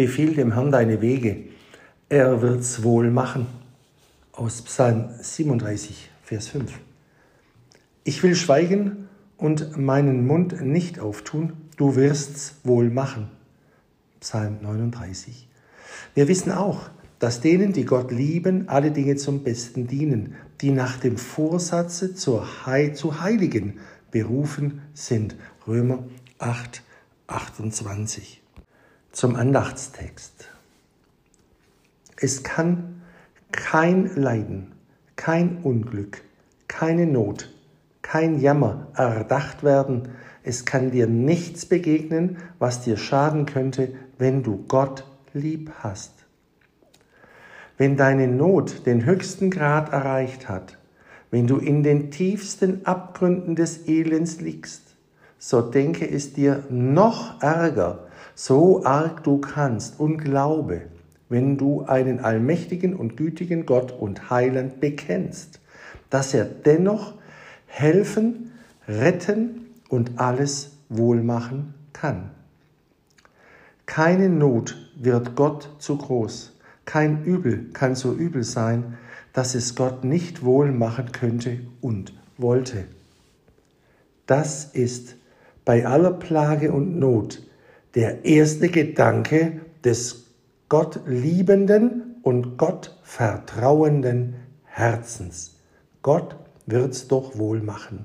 Befiehl dem Herrn deine Wege, er wird's wohl machen. Aus Psalm 37, Vers 5. Ich will schweigen und meinen Mund nicht auftun, du wirst's wohl machen. Psalm 39. Wir wissen auch, dass denen, die Gott lieben, alle Dinge zum Besten dienen, die nach dem Vorsatze zur He zu Heiligen berufen sind. Römer 8, 28. Zum Andachtstext. Es kann kein Leiden, kein Unglück, keine Not, kein Jammer erdacht werden. Es kann dir nichts begegnen, was dir schaden könnte, wenn du Gott lieb hast. Wenn deine Not den höchsten Grad erreicht hat, wenn du in den tiefsten Abgründen des Elends liegst, so denke es dir noch ärger, so arg du kannst und glaube, wenn du einen allmächtigen und gütigen Gott und Heiland bekennst, dass er dennoch helfen, retten und alles wohlmachen kann. Keine Not wird Gott zu groß, kein Übel kann so übel sein, dass es Gott nicht wohl machen könnte und wollte. Das ist bei aller Plage und Not der erste Gedanke des Gott liebenden und Gott vertrauenden Herzens. Gott wird's doch wohl machen.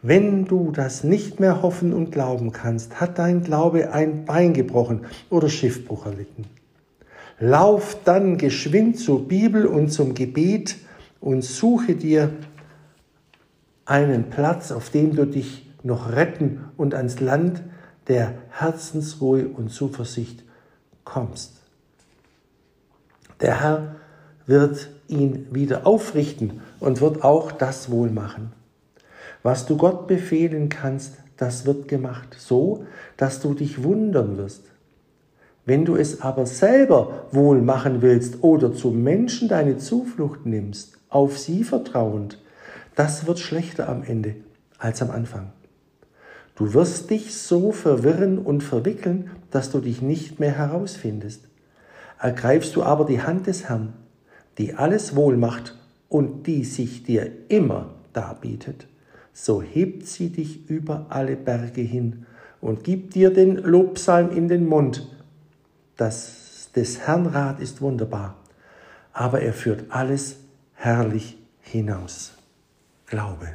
Wenn du das nicht mehr hoffen und glauben kannst, hat dein Glaube ein Bein gebrochen oder Schiffbruch erlitten. Lauf dann geschwind zur Bibel und zum Gebet und suche dir einen Platz, auf dem du dich noch retten und ans Land der Herzensruhe und Zuversicht kommst. Der Herr wird ihn wieder aufrichten und wird auch das wohl machen. Was du Gott befehlen kannst, das wird gemacht, so dass du dich wundern wirst. Wenn du es aber selber wohl machen willst oder zu Menschen deine Zuflucht nimmst, auf sie vertrauend, das wird schlechter am Ende als am Anfang. Du wirst dich so verwirren und verwickeln, dass du dich nicht mehr herausfindest. Ergreifst du aber die Hand des Herrn, die alles wohl macht und die sich dir immer darbietet, so hebt sie dich über alle Berge hin und gibt dir den Lobpsalm in den Mund, das des Herrn Rat ist wunderbar, aber er führt alles herrlich hinaus. Glaube.